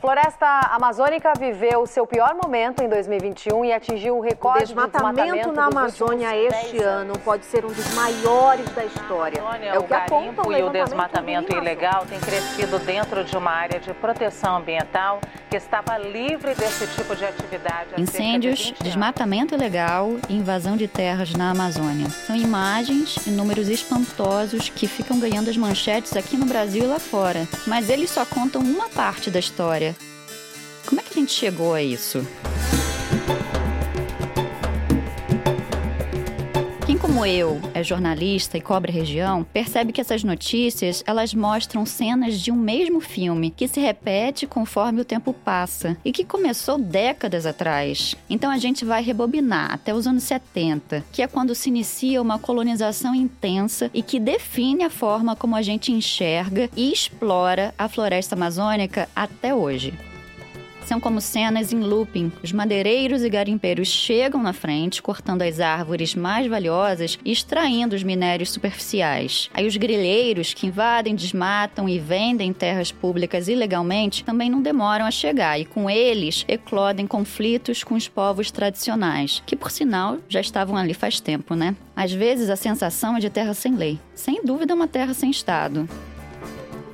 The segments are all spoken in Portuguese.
Floresta Amazônica viveu seu pior momento em 2021 e atingiu o recorde o desmatamento de desmatamento na Amazônia este ano pode ser um dos maiores da história. Amazônia, é o, o que aponta o e o desmatamento ilegal tem crescido dentro de uma área de proteção ambiental que estava livre desse tipo de atividade. Incêndios, de desmatamento ilegal e invasão de terras na Amazônia. São imagens e números espantosos que ficam ganhando as manchetes aqui no Brasil e lá fora. Mas eles só contam uma parte da história. Como é que a gente chegou a isso? Quem como eu é jornalista e cobre região, percebe que essas notícias, elas mostram cenas de um mesmo filme que se repete conforme o tempo passa e que começou décadas atrás. Então a gente vai rebobinar até os anos 70, que é quando se inicia uma colonização intensa e que define a forma como a gente enxerga e explora a floresta amazônica até hoje são como cenas em looping. Os madeireiros e garimpeiros chegam na frente, cortando as árvores mais valiosas e extraindo os minérios superficiais. Aí os grileiros, que invadem, desmatam e vendem terras públicas ilegalmente, também não demoram a chegar e com eles eclodem conflitos com os povos tradicionais, que por sinal já estavam ali faz tempo, né? Às vezes a sensação é de terra sem lei. Sem dúvida, uma terra sem Estado.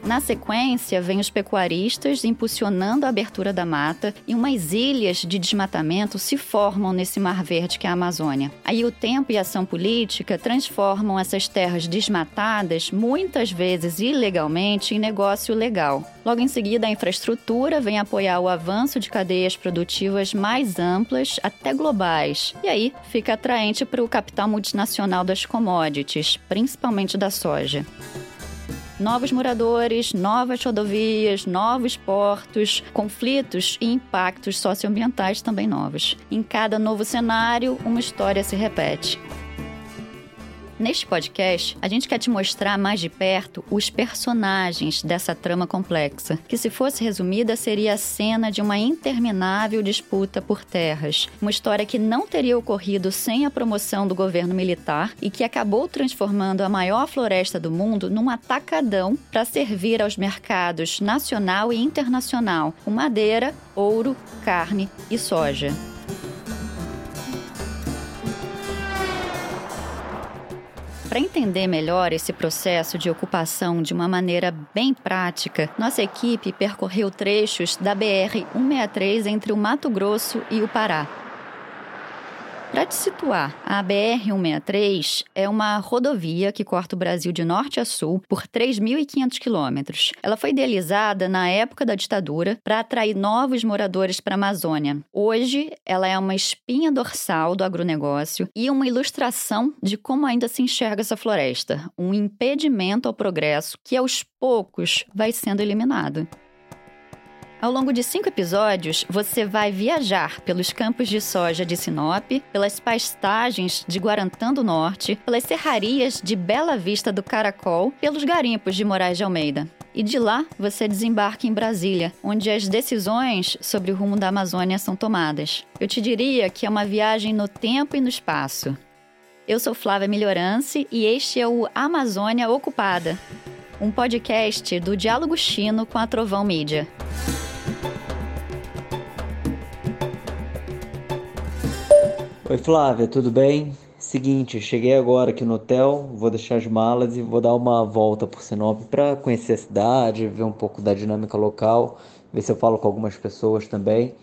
Na sequência, vem os pecuaristas impulsionando a abertura da mata e umas ilhas de desmatamento se formam nesse mar verde que é a Amazônia. Aí o tempo e a ação política transformam essas terras desmatadas, muitas vezes ilegalmente, em negócio legal. Logo em seguida, a infraestrutura vem apoiar o avanço de cadeias produtivas mais amplas, até globais. E aí fica atraente para o capital multinacional das commodities, principalmente da soja novos moradores, novas rodovias, novos portos, conflitos e impactos socioambientais também novos. Em cada novo cenário, uma história se repete. Neste podcast, a gente quer te mostrar mais de perto os personagens dessa trama complexa, que se fosse resumida seria a cena de uma interminável disputa por terras, uma história que não teria ocorrido sem a promoção do governo militar e que acabou transformando a maior floresta do mundo num atacadão para servir aos mercados nacional e internacional, com madeira, ouro, carne e soja. Para entender melhor esse processo de ocupação de uma maneira bem prática, nossa equipe percorreu trechos da BR 163 entre o Mato Grosso e o Pará. Para te situar, a BR-163 é uma rodovia que corta o Brasil de norte a sul por 3.500 quilômetros. Ela foi idealizada na época da ditadura para atrair novos moradores para a Amazônia. Hoje, ela é uma espinha dorsal do agronegócio e uma ilustração de como ainda se enxerga essa floresta, um impedimento ao progresso que aos poucos vai sendo eliminado. Ao longo de cinco episódios, você vai viajar pelos campos de soja de Sinop, pelas pastagens de Guarantã do Norte, pelas serrarias de Bela Vista do Caracol, pelos garimpos de Moraes de Almeida. E de lá você desembarca em Brasília, onde as decisões sobre o rumo da Amazônia são tomadas. Eu te diria que é uma viagem no tempo e no espaço. Eu sou Flávia Melhorance e este é o Amazônia Ocupada, um podcast do Diálogo Chino com a Trovão Mídia. Oi Flávia, tudo bem? Seguinte, cheguei agora aqui no hotel, vou deixar as malas e vou dar uma volta por Sinop para conhecer a cidade, ver um pouco da dinâmica local, ver se eu falo com algumas pessoas também.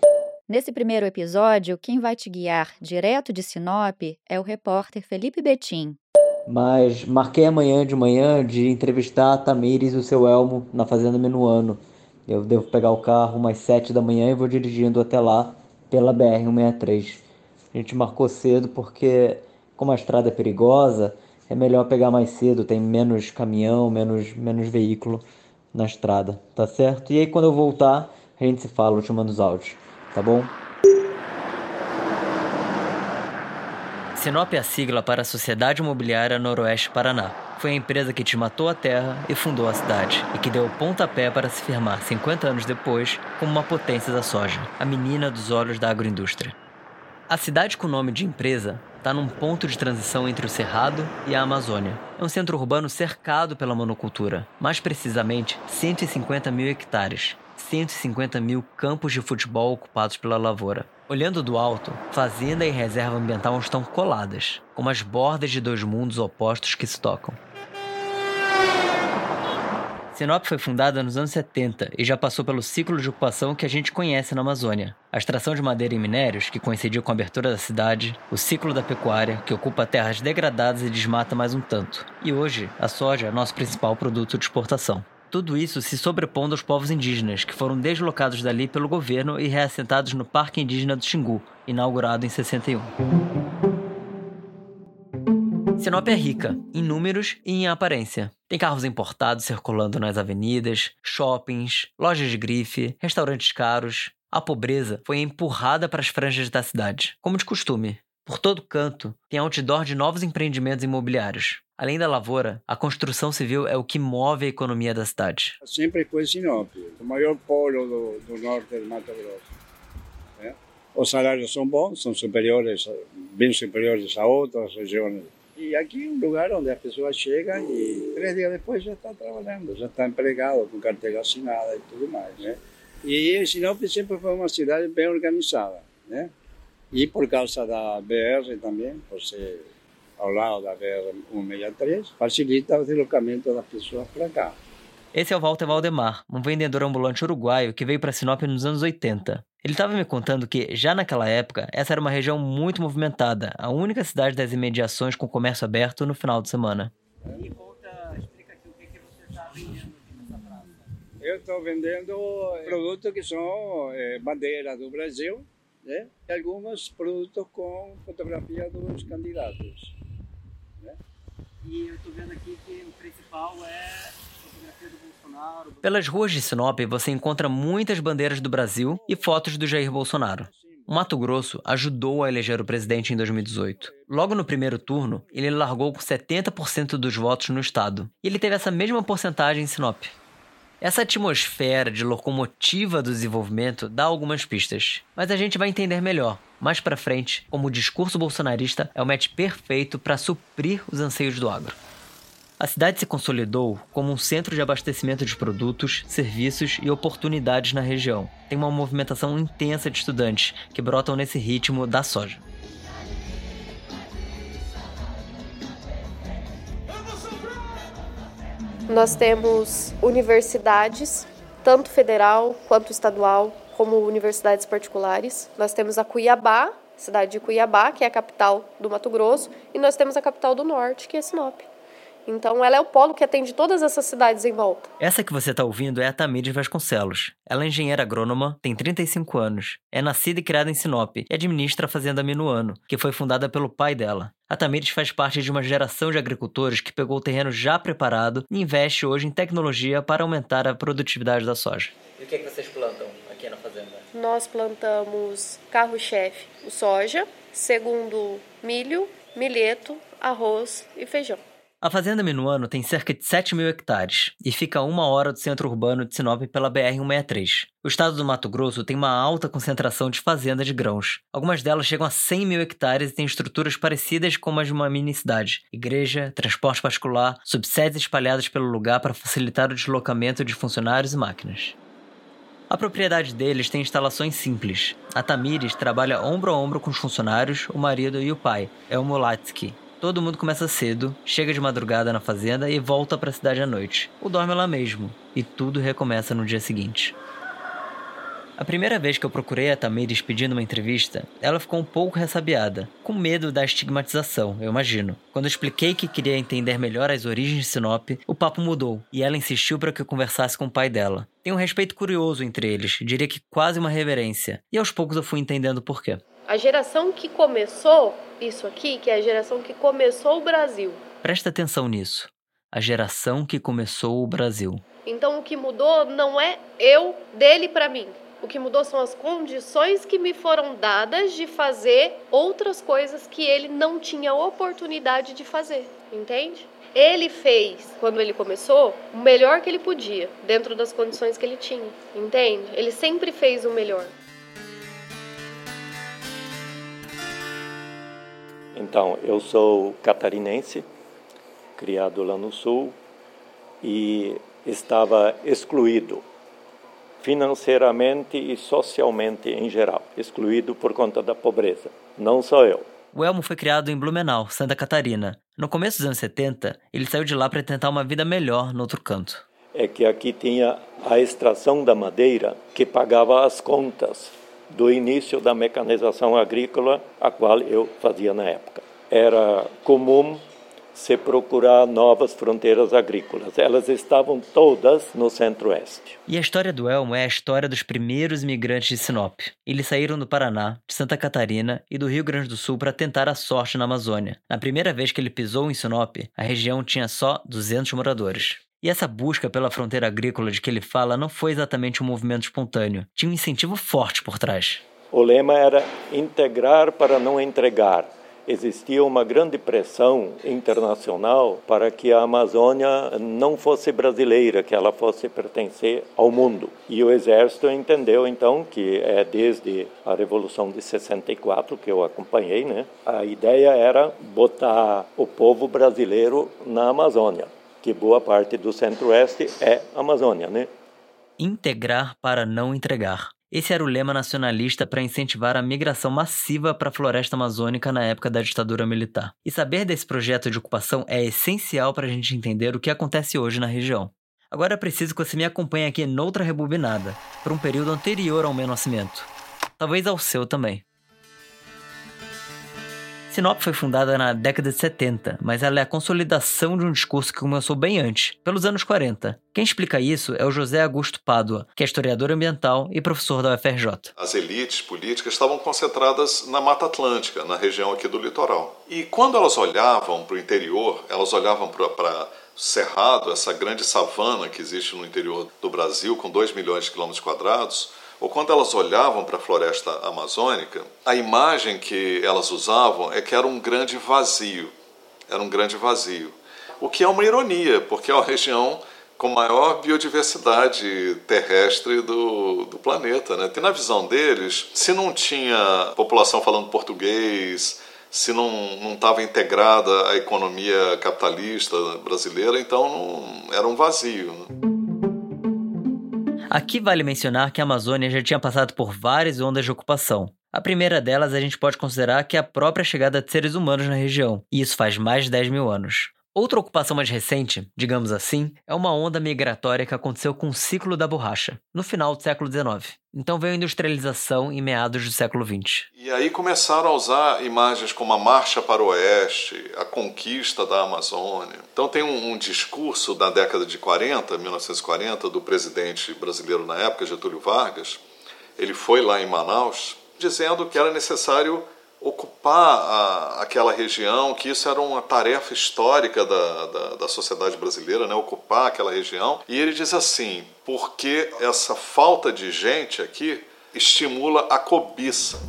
Nesse primeiro episódio, quem vai te guiar direto de Sinop é o repórter Felipe Betim. Mas marquei amanhã de manhã de entrevistar a Tamires e o seu Elmo na Fazenda Minuano. Eu devo pegar o carro umas 7 da manhã e vou dirigindo até lá pela BR-163. A gente marcou cedo porque, como a estrada é perigosa, é melhor pegar mais cedo, tem menos caminhão, menos, menos veículo na estrada, tá certo? E aí quando eu voltar, a gente se fala, eu te mando os áudios, tá bom? Sinop é a sigla para a Sociedade Imobiliária Noroeste Paraná. Foi a empresa que desmatou a terra e fundou a cidade, e que deu o pontapé para se firmar 50 anos depois como uma potência da soja, a menina dos olhos da agroindústria. A cidade com o nome de empresa está num ponto de transição entre o Cerrado e a Amazônia. É um centro urbano cercado pela monocultura, mais precisamente 150 mil hectares, 150 mil campos de futebol ocupados pela lavoura. Olhando do alto, fazenda e reserva ambiental estão coladas, como as bordas de dois mundos opostos que se tocam. Sinop foi fundada nos anos 70 e já passou pelo ciclo de ocupação que a gente conhece na Amazônia. A extração de madeira e minérios, que coincidiu com a abertura da cidade, o ciclo da pecuária, que ocupa terras degradadas e desmata mais um tanto. E hoje, a soja é nosso principal produto de exportação. Tudo isso se sobrepondo aos povos indígenas, que foram deslocados dali pelo governo e reassentados no Parque Indígena do Xingu, inaugurado em 61. Sinop é rica, em números e em aparência. Tem carros importados circulando nas avenidas, shoppings, lojas de grife, restaurantes caros. A pobreza foi empurrada para as franjas da cidade, como de costume. Por todo canto, tem outdoor de novos empreendimentos imobiliários. Além da lavoura, a construção civil é o que move a economia da cidade. Sempre foi Sinop, o maior polo do, do norte do Mato Grosso. É? Os salários são bons, são superiores, bem superiores a outras regiões e aqui é um lugar onde as pessoas chegam e três dias depois já está trabalhando, já está empregado, com carteira assinada e tudo mais, né? E Sinop sempre foi uma cidade bem organizada, né? E por causa da BR também, por ser ao lado da BR 163, facilita o deslocamento das pessoas para cá. Esse é o Walter Valdemar, um vendedor ambulante uruguaio que veio para Sinop nos anos 80. Ele estava me contando que, já naquela época, essa era uma região muito movimentada, a única cidade das imediações com comércio aberto no final de semana. E conta, explica aqui o que, que você está vendendo aqui nessa praça. Eu estou vendendo produtos que são é, bandeiras do Brasil né? e alguns produtos com fotografia dos candidatos. Né? E eu estou vendo aqui que o principal é pelas ruas de Sinop você encontra muitas bandeiras do Brasil e fotos do Jair Bolsonaro. O Mato Grosso ajudou a eleger o presidente em 2018. Logo no primeiro turno, ele largou com 70% dos votos no estado. E ele teve essa mesma porcentagem em Sinop. Essa atmosfera de locomotiva do desenvolvimento dá algumas pistas, mas a gente vai entender melhor mais para frente como o discurso bolsonarista é o match perfeito para suprir os anseios do agro. A cidade se consolidou como um centro de abastecimento de produtos, serviços e oportunidades na região. Tem uma movimentação intensa de estudantes que brotam nesse ritmo da soja. Nós temos universidades, tanto federal quanto estadual, como universidades particulares. Nós temos a Cuiabá, cidade de Cuiabá, que é a capital do Mato Grosso, e nós temos a capital do norte, que é Sinop. Então, ela é o polo que atende todas essas cidades em volta. Essa que você está ouvindo é a Tamires Vasconcelos. Ela é engenheira agrônoma, tem 35 anos, é nascida e criada em Sinop e administra a Fazenda Minuano, que foi fundada pelo pai dela. A Tamires faz parte de uma geração de agricultores que pegou o terreno já preparado e investe hoje em tecnologia para aumentar a produtividade da soja. E o que, é que vocês plantam aqui na fazenda? Nós plantamos carro-chefe, o soja, segundo milho, milheto, arroz e feijão. A Fazenda Minuano tem cerca de 7 mil hectares e fica a uma hora do centro urbano de Sinop pela BR-163. O estado do Mato Grosso tem uma alta concentração de fazendas de grãos. Algumas delas chegam a 100 mil hectares e têm estruturas parecidas com as de uma mini cidade. Igreja, transporte particular, subsedes espalhadas pelo lugar para facilitar o deslocamento de funcionários e máquinas. A propriedade deles tem instalações simples. A Tamires trabalha ombro a ombro com os funcionários, o marido e o pai, é o Molatsky, Todo mundo começa cedo, chega de madrugada na fazenda e volta para a cidade à noite. Ou dorme lá mesmo. E tudo recomeça no dia seguinte. A primeira vez que eu procurei a Tamires pedindo uma entrevista, ela ficou um pouco ressabiada, com medo da estigmatização, eu imagino. Quando eu expliquei que queria entender melhor as origens de Sinop, o papo mudou e ela insistiu para que eu conversasse com o pai dela. Tem um respeito curioso entre eles, diria que quase uma reverência, e aos poucos eu fui entendendo por quê. A geração que começou isso aqui, que é a geração que começou o Brasil. Presta atenção nisso. A geração que começou o Brasil. Então o que mudou não é eu dele para mim. O que mudou são as condições que me foram dadas de fazer outras coisas que ele não tinha oportunidade de fazer, entende? Ele fez, quando ele começou, o melhor que ele podia, dentro das condições que ele tinha, entende? Ele sempre fez o melhor. Então, eu sou catarinense, criado lá no sul e estava excluído financeiramente e socialmente em geral, excluído por conta da pobreza. Não só eu. O Elmo foi criado em Blumenau, Santa Catarina. No começo dos anos 70, ele saiu de lá para tentar uma vida melhor no outro canto. É que aqui tinha a extração da madeira que pagava as contas do início da mecanização agrícola, a qual eu fazia na época. Era comum se procurar novas fronteiras agrícolas. Elas estavam todas no centro-oeste. E a história do Elmo é a história dos primeiros imigrantes de Sinop. Eles saíram do Paraná, de Santa Catarina e do Rio Grande do Sul para tentar a sorte na Amazônia. Na primeira vez que ele pisou em Sinop, a região tinha só 200 moradores. E essa busca pela fronteira agrícola de que ele fala não foi exatamente um movimento espontâneo. Tinha um incentivo forte por trás. O lema era integrar para não entregar existia uma grande pressão internacional para que a Amazônia não fosse brasileira, que ela fosse pertencer ao mundo. E o exército entendeu então que é desde a revolução de 64 que eu acompanhei, né? A ideia era botar o povo brasileiro na Amazônia, que boa parte do centro-oeste é Amazônia, né? Integrar para não entregar. Esse era o lema nacionalista para incentivar a migração massiva para a floresta amazônica na época da ditadura militar. E saber desse projeto de ocupação é essencial para a gente entender o que acontece hoje na região. Agora é preciso que você me acompanhe aqui noutra rebobinada, para um período anterior ao meu nascimento. Talvez ao seu também. Sinop foi fundada na década de 70, mas ela é a consolidação de um discurso que começou bem antes, pelos anos 40. Quem explica isso é o José Augusto Pádua, que é historiador ambiental e professor da UFRJ. As elites políticas estavam concentradas na Mata Atlântica, na região aqui do litoral. E quando elas olhavam para o interior, elas olhavam para Cerrado, essa grande savana que existe no interior do Brasil, com 2 milhões de quilômetros quadrados, ou quando elas olhavam para a floresta amazônica, a imagem que elas usavam é que era um grande vazio. Era um grande vazio. O que é uma ironia, porque é uma região com maior biodiversidade terrestre do, do planeta. Né? E na visão deles, se não tinha população falando português, se não estava integrada a economia capitalista brasileira, então não, era um vazio. Né? Aqui vale mencionar que a Amazônia já tinha passado por várias ondas de ocupação. A primeira delas a gente pode considerar que é a própria chegada de seres humanos na região, e isso faz mais de 10 mil anos. Outra ocupação mais recente, digamos assim, é uma onda migratória que aconteceu com o ciclo da borracha, no final do século XIX. Então veio a industrialização em meados do século XX. E aí começaram a usar imagens como a marcha para o oeste, a conquista da Amazônia. Então tem um, um discurso da década de 40, 1940, do presidente brasileiro na época, Getúlio Vargas. Ele foi lá em Manaus dizendo que era necessário ocupar a, aquela região, que isso era uma tarefa histórica da, da, da, sociedade brasileira, né? ocupar aquela região. E ele diz assim: porque essa falta de gente aqui estimula a cobiça.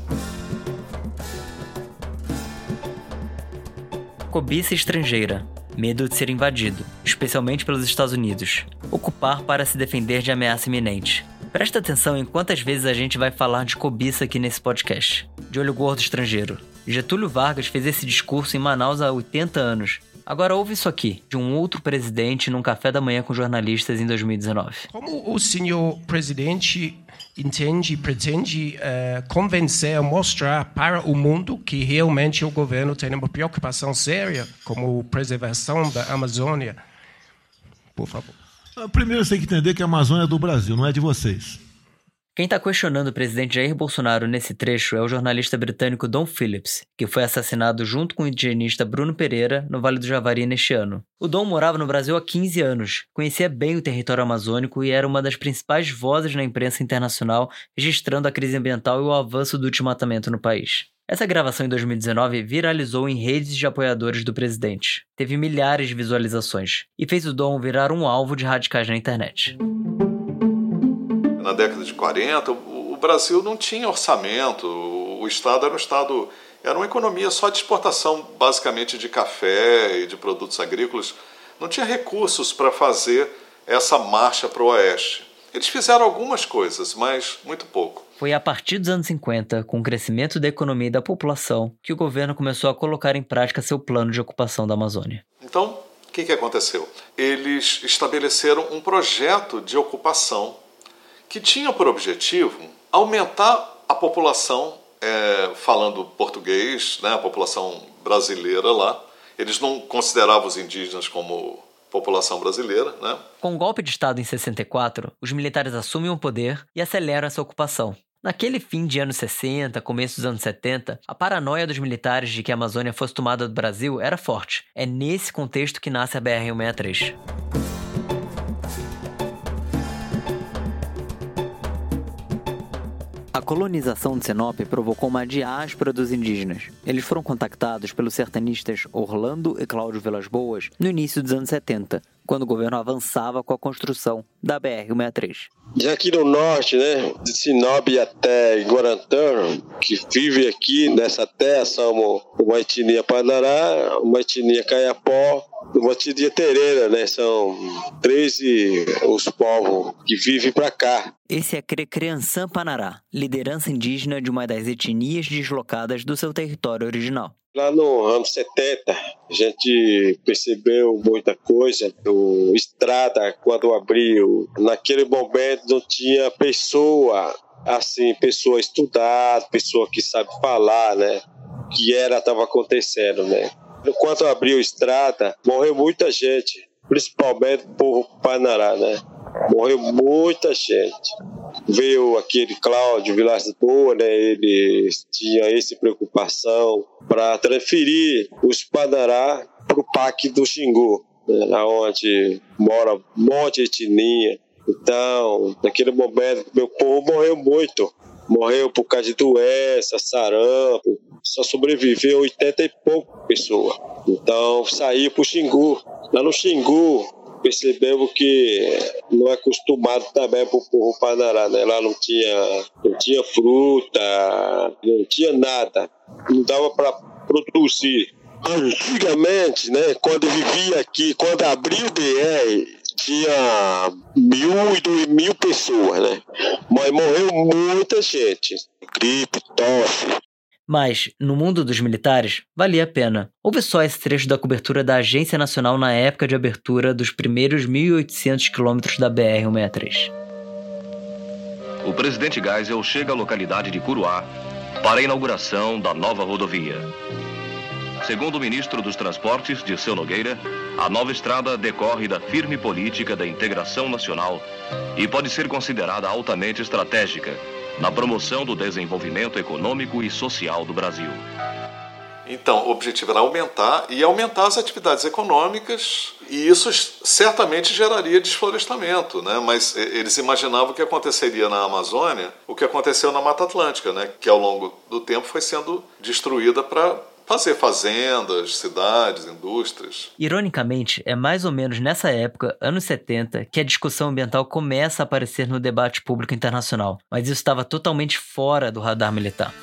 Cobiça estrangeira, medo de ser invadido, especialmente pelos Estados Unidos, ocupar para se defender de ameaça iminente, Presta atenção em quantas vezes a gente vai falar de cobiça aqui nesse podcast. De olho gordo estrangeiro. Getúlio Vargas fez esse discurso em Manaus há 80 anos. Agora ouve isso aqui, de um outro presidente num café da manhã com jornalistas em 2019. Como o senhor presidente entende, pretende uh, convencer, mostrar para o mundo que realmente o governo tem uma preocupação séria como a preservação da Amazônia? Por favor. Ah, primeiro você tem que entender que a Amazônia é do Brasil, não é de vocês. Quem está questionando o presidente Jair Bolsonaro nesse trecho é o jornalista britânico Don Phillips, que foi assassinado junto com o indigenista Bruno Pereira no Vale do Javari neste ano. O Dom morava no Brasil há 15 anos, conhecia bem o território amazônico e era uma das principais vozes na imprensa internacional registrando a crise ambiental e o avanço do desmatamento no país. Essa gravação em 2019 viralizou em redes de apoiadores do presidente. Teve milhares de visualizações e fez o Dom virar um alvo de radicais na internet. Na década de 40, o Brasil não tinha orçamento, o Estado era um Estado. Era uma economia só de exportação, basicamente de café e de produtos agrícolas. Não tinha recursos para fazer essa marcha para o oeste. Eles fizeram algumas coisas, mas muito pouco. Foi a partir dos anos 50, com o crescimento da economia e da população, que o governo começou a colocar em prática seu plano de ocupação da Amazônia. Então, o que, que aconteceu? Eles estabeleceram um projeto de ocupação que tinha por objetivo aumentar a população é, falando português, né, a população brasileira lá. Eles não consideravam os indígenas como população brasileira. Né? Com o golpe de Estado em 64, os militares assumem o poder e aceleram essa ocupação. Naquele fim de anos 60, começo dos anos 70, a paranoia dos militares de que a Amazônia fosse tomada do Brasil era forte. É nesse contexto que nasce a BR-163. A colonização de Sinop provocou uma diáspora dos indígenas. Eles foram contactados pelos sertanistas Orlando e Cláudio Vilas Boas no início dos anos 70, quando o governo avançava com a construção da BR-163. De aqui no norte, né, de Sinop até Guarantã, que vive aqui nessa terra, somos uma etnia Panará, uma etnia Caiapó, uma etnia Tereira, né, são 13 os povos que vivem para cá. Esse é Crecreançã Panará, liderança indígena de uma das etnias deslocadas do seu território original. Lá no ano 70, a gente percebeu muita coisa. O estrada, quando abriu, naquele momento não tinha pessoa, assim, pessoa estudada, pessoa que sabe falar, né? Que era, estava acontecendo, né? Enquanto abriu estrada, morreu muita gente, principalmente o povo Panará, né? Morreu muita gente veio aquele Cláudio Vilas Boa, né, ele tinha essa preocupação para transferir os Panará para o Parque do Xingu, né, onde mora um monte de etnia. Então, naquele momento, meu povo morreu muito. Morreu por causa de doença, sarampo. Só sobreviveu 80 e pouco pessoas. Então, saí para o Xingu. Lá no Xingu, percebemos que não é acostumado também para o povo Panará, né? Lá não tinha, não tinha fruta, não tinha nada, não dava para produzir. Antigamente, né, quando vivia aqui, quando abriu o BR, tinha mil e dois mil pessoas, né? Mas morreu muita gente. Gripe, tosse, mas, no mundo dos militares, valia a pena. Houve só esse trecho da cobertura da Agência Nacional na época de abertura dos primeiros 1.800 quilômetros da BR-163. O presidente Geisel chega à localidade de Curuá para a inauguração da nova rodovia. Segundo o ministro dos Transportes, Dirceu Nogueira, a nova estrada decorre da firme política da integração nacional e pode ser considerada altamente estratégica na promoção do desenvolvimento econômico e social do Brasil. Então, o objetivo era aumentar e aumentar as atividades econômicas, e isso certamente geraria desflorestamento, né? mas eles imaginavam que aconteceria na Amazônia o que aconteceu na Mata Atlântica, né? que ao longo do tempo foi sendo destruída para fazer fazendas, cidades, indústrias. Ironicamente, é mais ou menos nessa época, anos 70, que a discussão ambiental começa a aparecer no debate público internacional, mas isso estava totalmente fora do radar militar.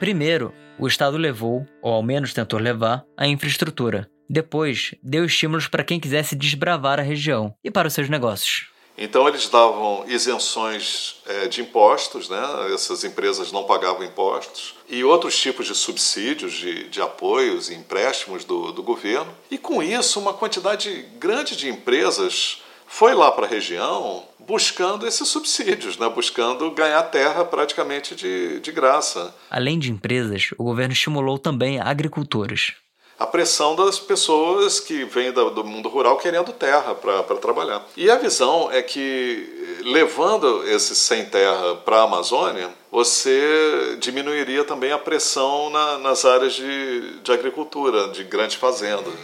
Primeiro, o Estado levou, ou ao menos tentou levar, a infraestrutura. Depois, deu estímulos para quem quisesse desbravar a região e para os seus negócios. Então eles davam isenções é, de impostos, né? essas empresas não pagavam impostos, e outros tipos de subsídios, de, de apoios e empréstimos do, do governo. E com isso, uma quantidade grande de empresas foi lá para a região buscando esses subsídios, né? buscando ganhar terra praticamente de, de graça. Além de empresas, o governo estimulou também agricultores a pressão das pessoas que vêm do mundo rural querendo terra para trabalhar. E a visão é que, levando esse sem terra para a Amazônia, você diminuiria também a pressão na, nas áreas de, de agricultura, de grandes fazendas.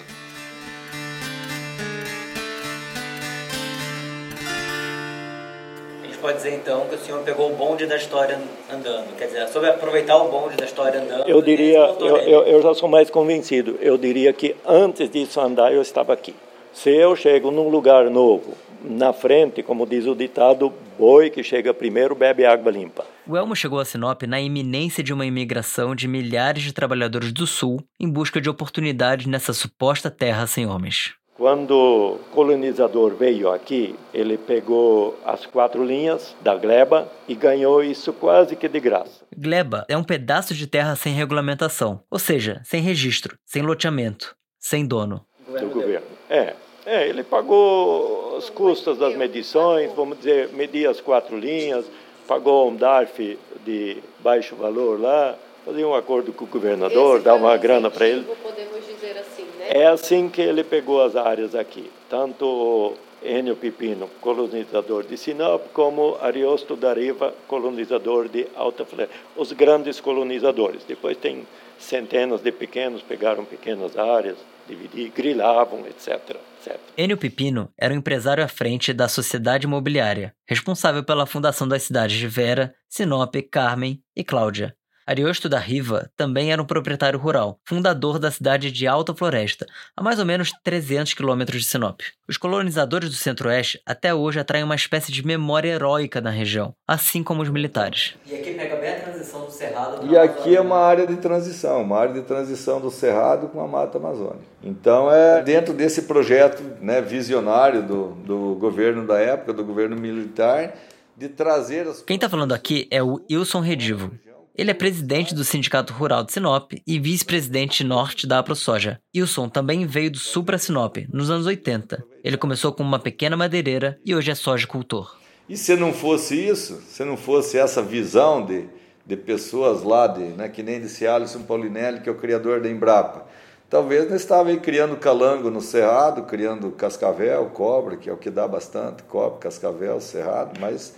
Pode dizer então que o senhor pegou o bonde da história andando, quer dizer, sobre aproveitar o bonde da história andando. Eu diria, eu, eu, eu, já sou mais convencido. Eu diria que antes disso andar eu estava aqui. Se eu chego num lugar novo, na frente, como diz o ditado, boi que chega primeiro bebe água limpa. O Elmo chegou a Sinop na iminência de uma imigração de milhares de trabalhadores do Sul em busca de oportunidades nessa suposta terra sem homens. Quando o colonizador veio aqui, ele pegou as quatro linhas da gleba e ganhou isso quase que de graça. Gleba é um pedaço de terra sem regulamentação, ou seja, sem registro, sem loteamento, sem dono. Do governo. É, é, ele pagou os custos das medições, vamos dizer, media as quatro linhas, pagou um DARF de baixo valor lá, fazia um acordo com o governador, dar uma grana para ele. Podemos dizer assim? É assim que ele pegou as áreas aqui, tanto Enio Pipino, colonizador de Sinop, como Ariosto da Riva, colonizador de Alta Floresta. Os grandes colonizadores. Depois tem centenas de pequenos, pegaram pequenas áreas, dividiram, grilavam, etc, etc. Enio Pipino era um empresário à frente da Sociedade Imobiliária, responsável pela fundação das cidades de Vera, Sinop, Carmen e Cláudia. Ariosto da Riva também era um proprietário rural, fundador da cidade de Alta Floresta, a mais ou menos 300 quilômetros de Sinop. Os colonizadores do Centro-Oeste até hoje atraem uma espécie de memória heróica na região, assim como os militares. E aqui pega bem a transição do Cerrado. E aqui é uma área de transição, uma área de transição do Cerrado com a Mata Amazônica. Então é dentro desse projeto né, visionário do, do governo da época, do governo militar, de trazer as... Quem está falando aqui é o Wilson Redivo. Ele é presidente do Sindicato Rural de Sinop e vice-presidente norte da AproSoja. Wilson também veio do sul para Sinop, nos anos 80. Ele começou com uma pequena madeireira e hoje é sojicultor. E se não fosse isso, se não fosse essa visão de, de pessoas lá, de, né, que nem disse Alisson Paulinelli, que é o criador da Embrapa, talvez não estava aí criando calango no cerrado, criando cascavel, cobre, que é o que dá bastante, cobre, cascavel, cerrado, mas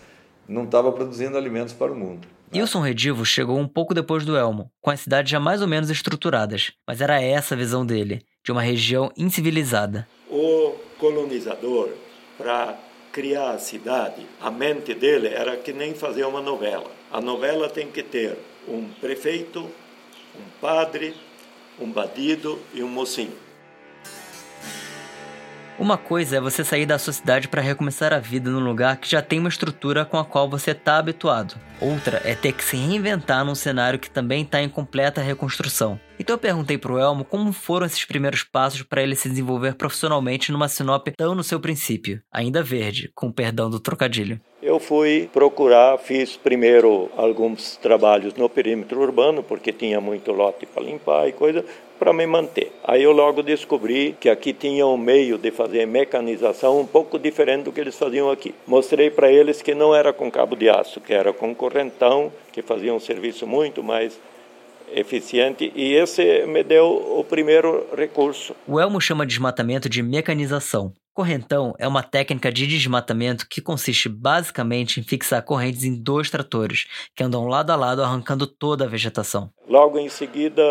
não estava produzindo alimentos para o mundo. Wilson Redivo chegou um pouco depois do Elmo, com as cidades já mais ou menos estruturadas, mas era essa a visão dele, de uma região incivilizada. O colonizador, para criar a cidade, a mente dele era que nem fazer uma novela. A novela tem que ter um prefeito, um padre, um bandido e um mocinho. Uma coisa é você sair da sua cidade para recomeçar a vida num lugar que já tem uma estrutura com a qual você está habituado. Outra é ter que se reinventar num cenário que também está em completa reconstrução. Então eu perguntei pro Elmo como foram esses primeiros passos para ele se desenvolver profissionalmente numa Sinop tão no seu princípio, ainda verde, com perdão do trocadilho. Eu fui procurar, fiz primeiro alguns trabalhos no perímetro urbano, porque tinha muito lote para limpar e coisa, para me manter. Aí eu logo descobri que aqui tinha um meio de fazer mecanização um pouco diferente do que eles faziam aqui. Mostrei para eles que não era com cabo de aço, que era com correntão, que fazia um serviço muito mais eficiente e esse me deu o primeiro recurso. O Elmo chama desmatamento de mecanização. Correntão é uma técnica de desmatamento que consiste basicamente em fixar correntes em dois tratores, que andam lado a lado arrancando toda a vegetação. Logo em seguida,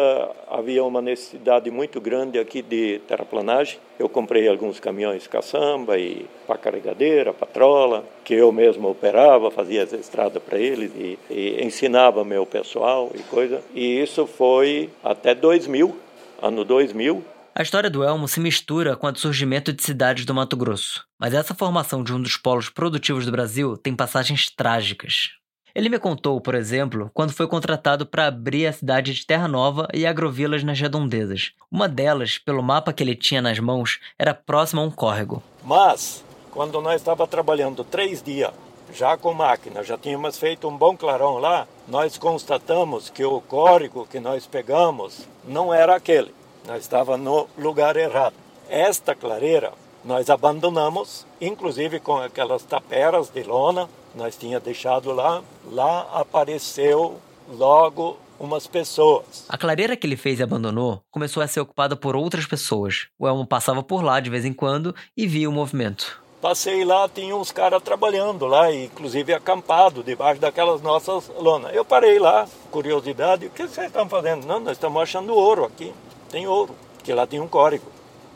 havia uma necessidade muito grande aqui de terraplanagem. Eu comprei alguns caminhões caçamba e para carregadeira, patrola, que eu mesmo operava, fazia as estradas para eles e, e ensinava meu pessoal e coisa. E isso foi até 2000, ano 2000, a história do Elmo se mistura com a do surgimento de cidades do Mato Grosso, mas essa formação de um dos polos produtivos do Brasil tem passagens trágicas. Ele me contou, por exemplo, quando foi contratado para abrir a cidade de Terra Nova e agrovilas nas redondezas. Uma delas, pelo mapa que ele tinha nas mãos, era próxima a um córrego. Mas, quando nós estava trabalhando três dias, já com máquina, já tínhamos feito um bom clarão lá, nós constatamos que o córrego que nós pegamos não era aquele nós estava no lugar errado. Esta clareira nós abandonamos, inclusive com aquelas taperas de lona, nós tinha deixado lá. Lá apareceu logo umas pessoas. A clareira que ele fez e abandonou começou a ser ocupada por outras pessoas. O Elmo passava por lá de vez em quando e via o movimento. Passei lá, tinha uns caras trabalhando lá, inclusive acampado debaixo daquelas nossas lonas. Eu parei lá, curiosidade, o que vocês estão fazendo? Não, nós estamos achando ouro aqui tem ouro, que lá tem um córrego.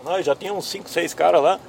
Nós já tinha uns 5, 6 caras lá,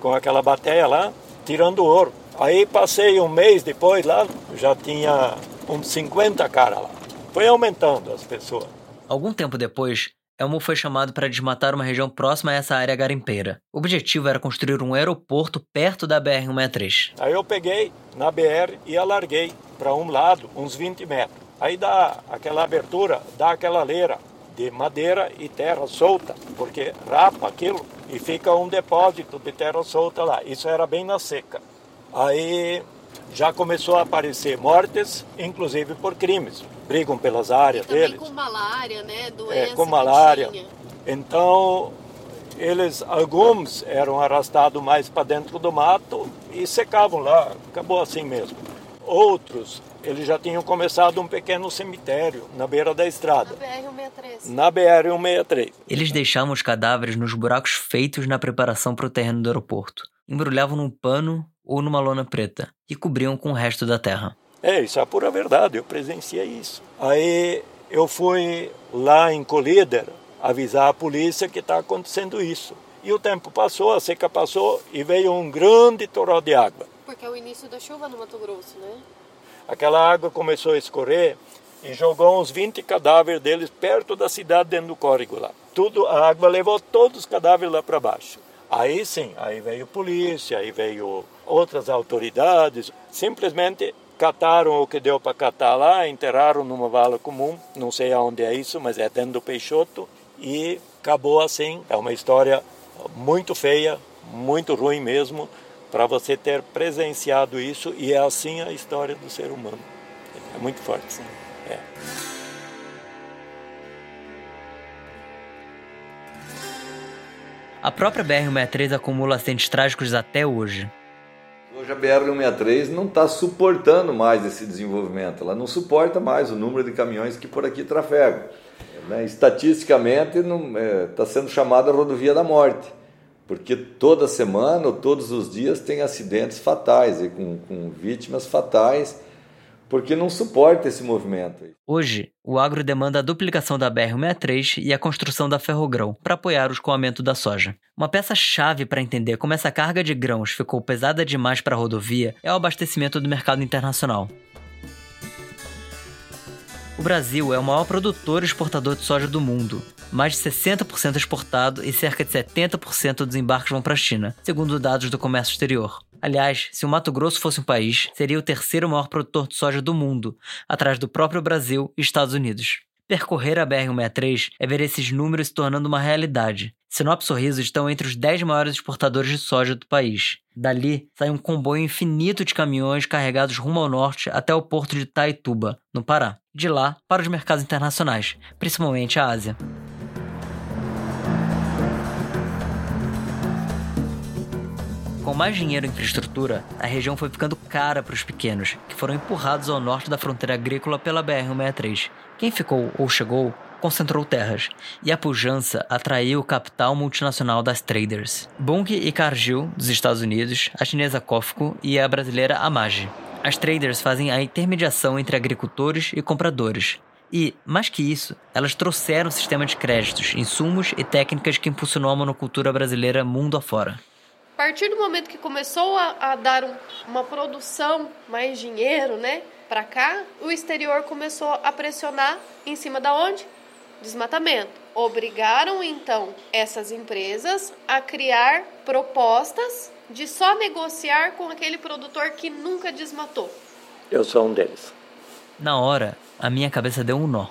com aquela bateia lá, tirando ouro. Aí passei um mês depois lá, já tinha uns 50 caras lá. Foi aumentando as pessoas. Algum tempo depois, Elmo foi chamado para desmatar uma região próxima a essa área garimpeira. O objetivo era construir um aeroporto perto da BR-163. Aí eu peguei na BR e alarguei para um lado, uns 20 metros. Aí dá aquela abertura, dá aquela leira de madeira e terra solta, porque rapa aquilo e fica um depósito de terra solta lá. Isso era bem na seca. Aí já começou a aparecer mortes, inclusive por crimes. Brigam pelas áreas deles. com malária, né? Doença é, com malária. Então eles alguns eram arrastados mais para dentro do mato e secavam lá, acabou assim mesmo. Outros, eles já tinham começado um pequeno cemitério na beira da estrada. Na BR-163. Eles deixavam os cadáveres nos buracos feitos na preparação para o terreno do aeroporto. Embrulhavam num pano ou numa lona preta e cobriam com o resto da terra. É, isso é a pura verdade, eu presenciei isso. Aí eu fui lá em Colíder avisar a polícia que está acontecendo isso. E o tempo passou, a seca passou e veio um grande toró de água. Porque é o início da chuva no Mato Grosso, né? Aquela água começou a escorrer e jogou uns 20 cadáveres deles perto da cidade dentro do córrego lá. Tudo, a água levou todos os cadáveres lá para baixo. Aí sim, aí veio polícia, aí veio outras autoridades, simplesmente cataram o que deu para catar lá, enterraram numa vala comum, não sei aonde é isso, mas é dentro do Peixoto, e acabou assim. É uma história muito feia, muito ruim mesmo, para você ter presenciado isso, e é assim a história do ser humano. É muito forte, sim. É. A própria BR-163 acumula acidentes trágicos até hoje. Hoje a BR-163 não está suportando mais esse desenvolvimento, ela não suporta mais o número de caminhões que por aqui trafegam. Né? Estatisticamente está é, sendo chamada rodovia da morte, porque toda semana ou todos os dias tem acidentes fatais, e com, com vítimas fatais porque não suporta esse movimento. Hoje, o agro demanda a duplicação da BR-163 e a construção da Ferrogrão para apoiar o escoamento da soja. Uma peça-chave para entender como essa carga de grãos ficou pesada demais para a rodovia é o abastecimento do mercado internacional. O Brasil é o maior produtor e exportador de soja do mundo. Mais de 60% exportado e cerca de 70% dos embarques vão para a China, segundo dados do comércio exterior. Aliás, se o Mato Grosso fosse um país, seria o terceiro maior produtor de soja do mundo, atrás do próprio Brasil e Estados Unidos. Percorrer a BR-163 é ver esses números se tornando uma realidade. Sinop Sorriso estão entre os 10 maiores exportadores de soja do país. Dali sai um comboio infinito de caminhões carregados rumo ao norte até o porto de Taituba, no Pará. De lá para os mercados internacionais, principalmente a Ásia. Com mais dinheiro e infraestrutura, a região foi ficando cara para os pequenos, que foram empurrados ao norte da fronteira agrícola pela BR-163. Quem ficou ou chegou concentrou terras, e a pujança atraiu o capital multinacional das traders. Bunge e Cargill, dos Estados Unidos, a chinesa Cofco e a brasileira Amage. As traders fazem a intermediação entre agricultores e compradores. E, mais que isso, elas trouxeram o sistema de créditos, insumos e técnicas que impulsionou a monocultura brasileira mundo afora. A partir do momento que começou a, a dar um, uma produção, mais dinheiro, né, para cá, o exterior começou a pressionar em cima da onde? Desmatamento. Obrigaram então essas empresas a criar propostas de só negociar com aquele produtor que nunca desmatou. Eu sou um deles. Na hora, a minha cabeça deu um nó.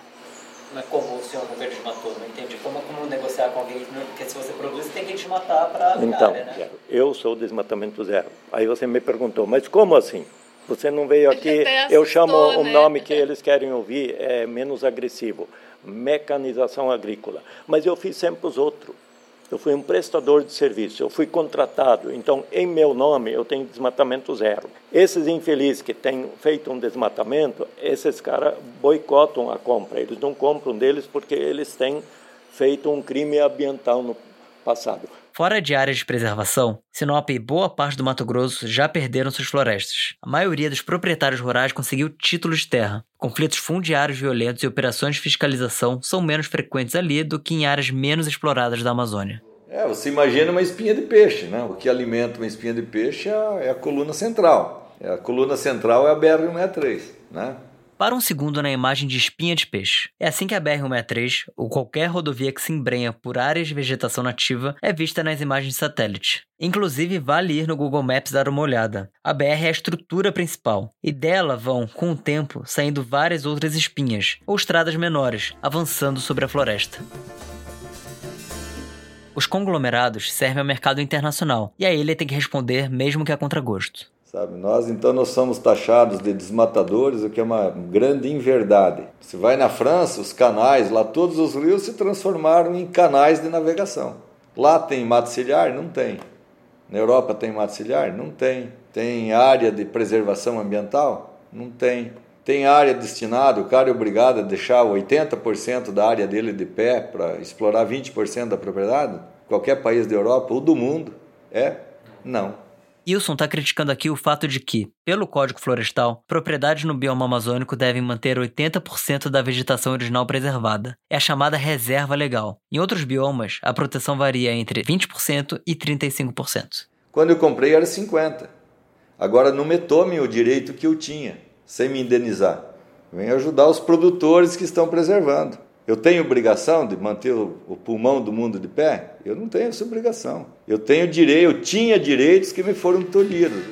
Mas como o senhor nunca desmatou? Não entendi. Como, como negociar com alguém? Porque se você produz, tem que desmatar para Então, né? eu sou o desmatamento zero. Aí você me perguntou, mas como assim? Você não veio aqui, eu chamo o né? nome que eles querem ouvir, é menos agressivo, mecanização agrícola. Mas eu fiz sempre os outros. Eu fui um prestador de serviço, eu fui contratado, então em meu nome eu tenho desmatamento zero. Esses infelizes que têm feito um desmatamento, esses caras boicotam a compra, eles não compram deles porque eles têm feito um crime ambiental no passado. Fora de áreas de preservação, Sinop e boa parte do Mato Grosso já perderam suas florestas. A maioria dos proprietários rurais conseguiu títulos de terra. Conflitos fundiários violentos e operações de fiscalização são menos frequentes ali do que em áreas menos exploradas da Amazônia. É, você imagina uma espinha de peixe, né? O que alimenta uma espinha de peixe é a, é coluna central. É a coluna central é a BR-163, né? Para um segundo na imagem de espinha de peixe. É assim que a BR-163, ou qualquer rodovia que se embrenha por áreas de vegetação nativa, é vista nas imagens de satélite. Inclusive, vale ir no Google Maps dar uma olhada. A BR é a estrutura principal, e dela vão, com o tempo, saindo várias outras espinhas, ou estradas menores, avançando sobre a floresta. Os conglomerados servem ao mercado internacional, e a ilha tem que responder mesmo que a contragosto. Sabe, nós então nós somos taxados de desmatadores, o que é uma grande inverdade. Se vai na França, os canais, lá todos os rios se transformaram em canais de navegação. Lá tem mato ciliar? Não tem. Na Europa tem mato ciliar? Não tem. Tem área de preservação ambiental? Não tem. Tem área destinada, o cara é obrigado a deixar 80% da área dele de pé para explorar 20% da propriedade? Qualquer país da Europa ou do mundo? É? Não. Wilson está criticando aqui o fato de que, pelo Código Florestal, propriedades no bioma amazônico devem manter 80% da vegetação original preservada. É a chamada reserva legal. Em outros biomas, a proteção varia entre 20% e 35%. Quando eu comprei era 50%. Agora não me tomem o direito que eu tinha, sem me indenizar. Vem ajudar os produtores que estão preservando. Eu tenho obrigação de manter o pulmão do mundo de pé? Eu não tenho essa obrigação. Eu tenho direito, eu tinha direitos que me foram tolhidos.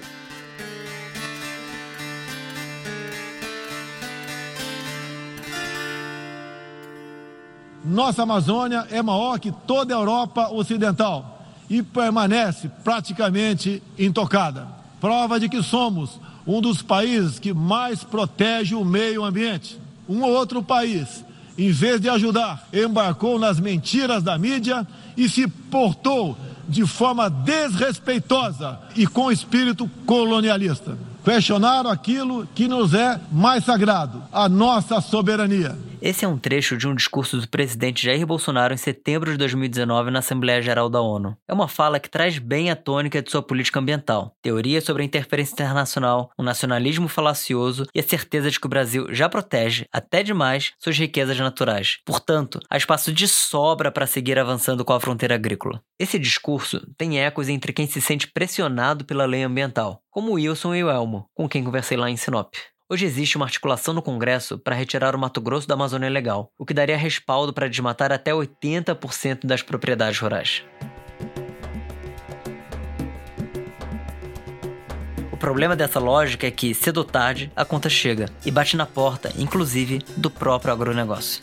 Nossa Amazônia é maior que toda a Europa Ocidental e permanece praticamente intocada. Prova de que somos um dos países que mais protege o meio ambiente. Um ou outro país em vez de ajudar, embarcou nas mentiras da mídia e se portou de forma desrespeitosa e com espírito colonialista. Questionaram aquilo que nos é mais sagrado, a nossa soberania. Esse é um trecho de um discurso do presidente Jair Bolsonaro em setembro de 2019 na Assembleia Geral da ONU. É uma fala que traz bem a tônica de sua política ambiental, teorias sobre a interferência internacional, um nacionalismo falacioso e a certeza de que o Brasil já protege, até demais, suas riquezas naturais. Portanto, há espaço de sobra para seguir avançando com a fronteira agrícola. Esse discurso tem ecos entre quem se sente pressionado pela lei ambiental, como o Wilson e o Elmo, com quem conversei lá em Sinop. Hoje existe uma articulação no Congresso para retirar o Mato Grosso da Amazônia Legal, o que daria respaldo para desmatar até 80% das propriedades rurais. O problema dessa lógica é que, cedo ou tarde, a conta chega e bate na porta, inclusive, do próprio agronegócio.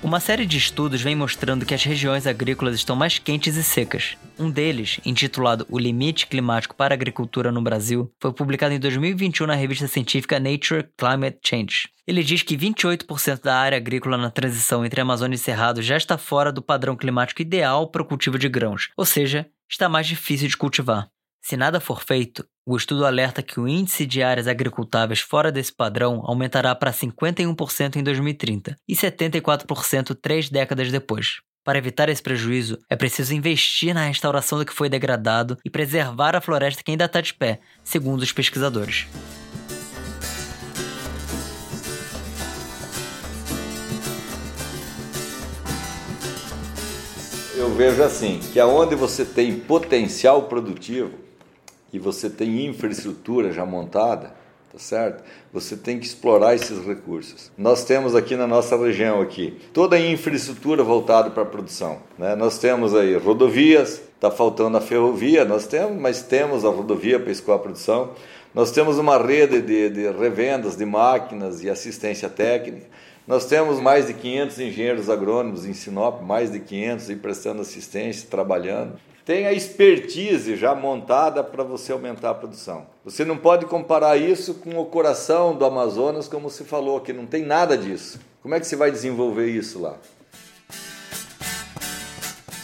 Uma série de estudos vem mostrando que as regiões agrícolas estão mais quentes e secas. Um deles, intitulado O Limite Climático para a Agricultura no Brasil, foi publicado em 2021 na revista científica Nature Climate Change. Ele diz que 28% da área agrícola na transição entre Amazônia e Cerrado já está fora do padrão climático ideal para o cultivo de grãos, ou seja, está mais difícil de cultivar. Se nada for feito, o estudo alerta que o índice de áreas agricultáveis fora desse padrão aumentará para 51% em 2030 e 74% três décadas depois. Para evitar esse prejuízo, é preciso investir na restauração do que foi degradado e preservar a floresta que ainda está de pé, segundo os pesquisadores. Eu vejo assim, que aonde você tem potencial produtivo, e você tem infraestrutura já montada, tá certo? Você tem que explorar esses recursos. Nós temos aqui na nossa região aqui toda a infraestrutura voltada para a produção, né? Nós temos aí rodovias, está faltando a ferrovia, nós temos, mas temos a rodovia para escoar a produção. Nós temos uma rede de, de revendas de máquinas e assistência técnica. Nós temos mais de 500 engenheiros agrônomos em Sinop, mais de 500 e prestando assistência, trabalhando tem a expertise já montada para você aumentar a produção. Você não pode comparar isso com o coração do Amazonas, como se falou, que não tem nada disso. Como é que você vai desenvolver isso lá?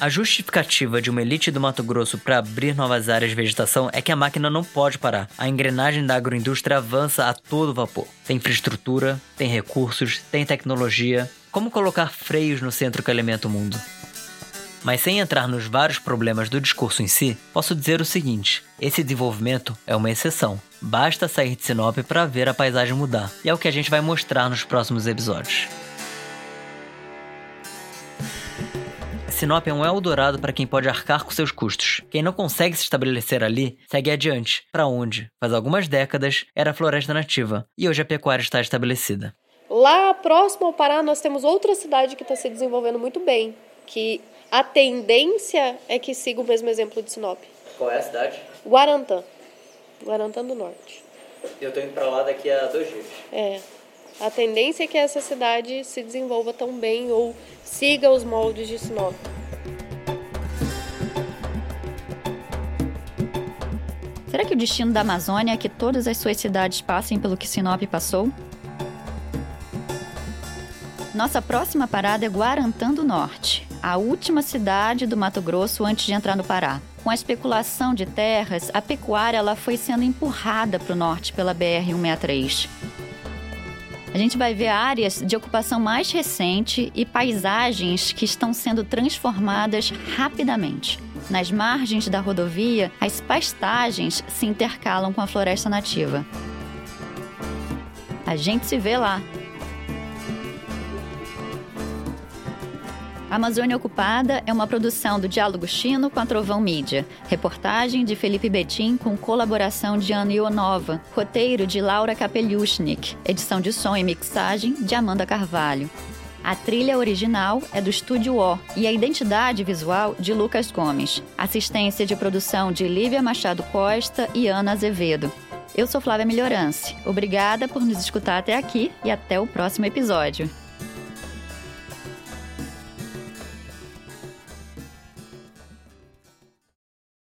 A justificativa de uma elite do Mato Grosso para abrir novas áreas de vegetação é que a máquina não pode parar. A engrenagem da agroindústria avança a todo vapor. Tem infraestrutura, tem recursos, tem tecnologia. Como colocar freios no centro que alimenta o mundo? Mas sem entrar nos vários problemas do discurso em si, posso dizer o seguinte: esse desenvolvimento é uma exceção. Basta sair de Sinop para ver a paisagem mudar, e é o que a gente vai mostrar nos próximos episódios. Sinop é um Eldorado para quem pode arcar com seus custos. Quem não consegue se estabelecer ali, segue adiante, para onde, faz algumas décadas, era floresta nativa, e hoje a pecuária está estabelecida. Lá próximo ao Pará, nós temos outra cidade que está se desenvolvendo muito bem, que a tendência é que siga o mesmo exemplo de Sinop. Qual é a cidade? Guarantã. Guarantã do Norte. Eu estou indo para lá daqui a dois dias. É. A tendência é que essa cidade se desenvolva tão bem ou siga os moldes de Sinop. Será que o destino da Amazônia é que todas as suas cidades passem pelo que Sinop passou? Nossa próxima parada é Guarantã do Norte. A última cidade do Mato Grosso antes de entrar no Pará. Com a especulação de terras, a pecuária ela foi sendo empurrada para o norte pela BR-163. A gente vai ver áreas de ocupação mais recente e paisagens que estão sendo transformadas rapidamente. Nas margens da rodovia, as pastagens se intercalam com a floresta nativa. A gente se vê lá. Amazônia Ocupada é uma produção do Diálogo Chino com a Trovão Mídia. Reportagem de Felipe Betim com colaboração de Ana Ionova. Roteiro de Laura Kapeliushnik. Edição de som e mixagem de Amanda Carvalho. A trilha original é do Estúdio O e a identidade visual de Lucas Gomes. Assistência de produção de Lívia Machado Costa e Ana Azevedo. Eu sou Flávia Melhorance. Obrigada por nos escutar até aqui e até o próximo episódio.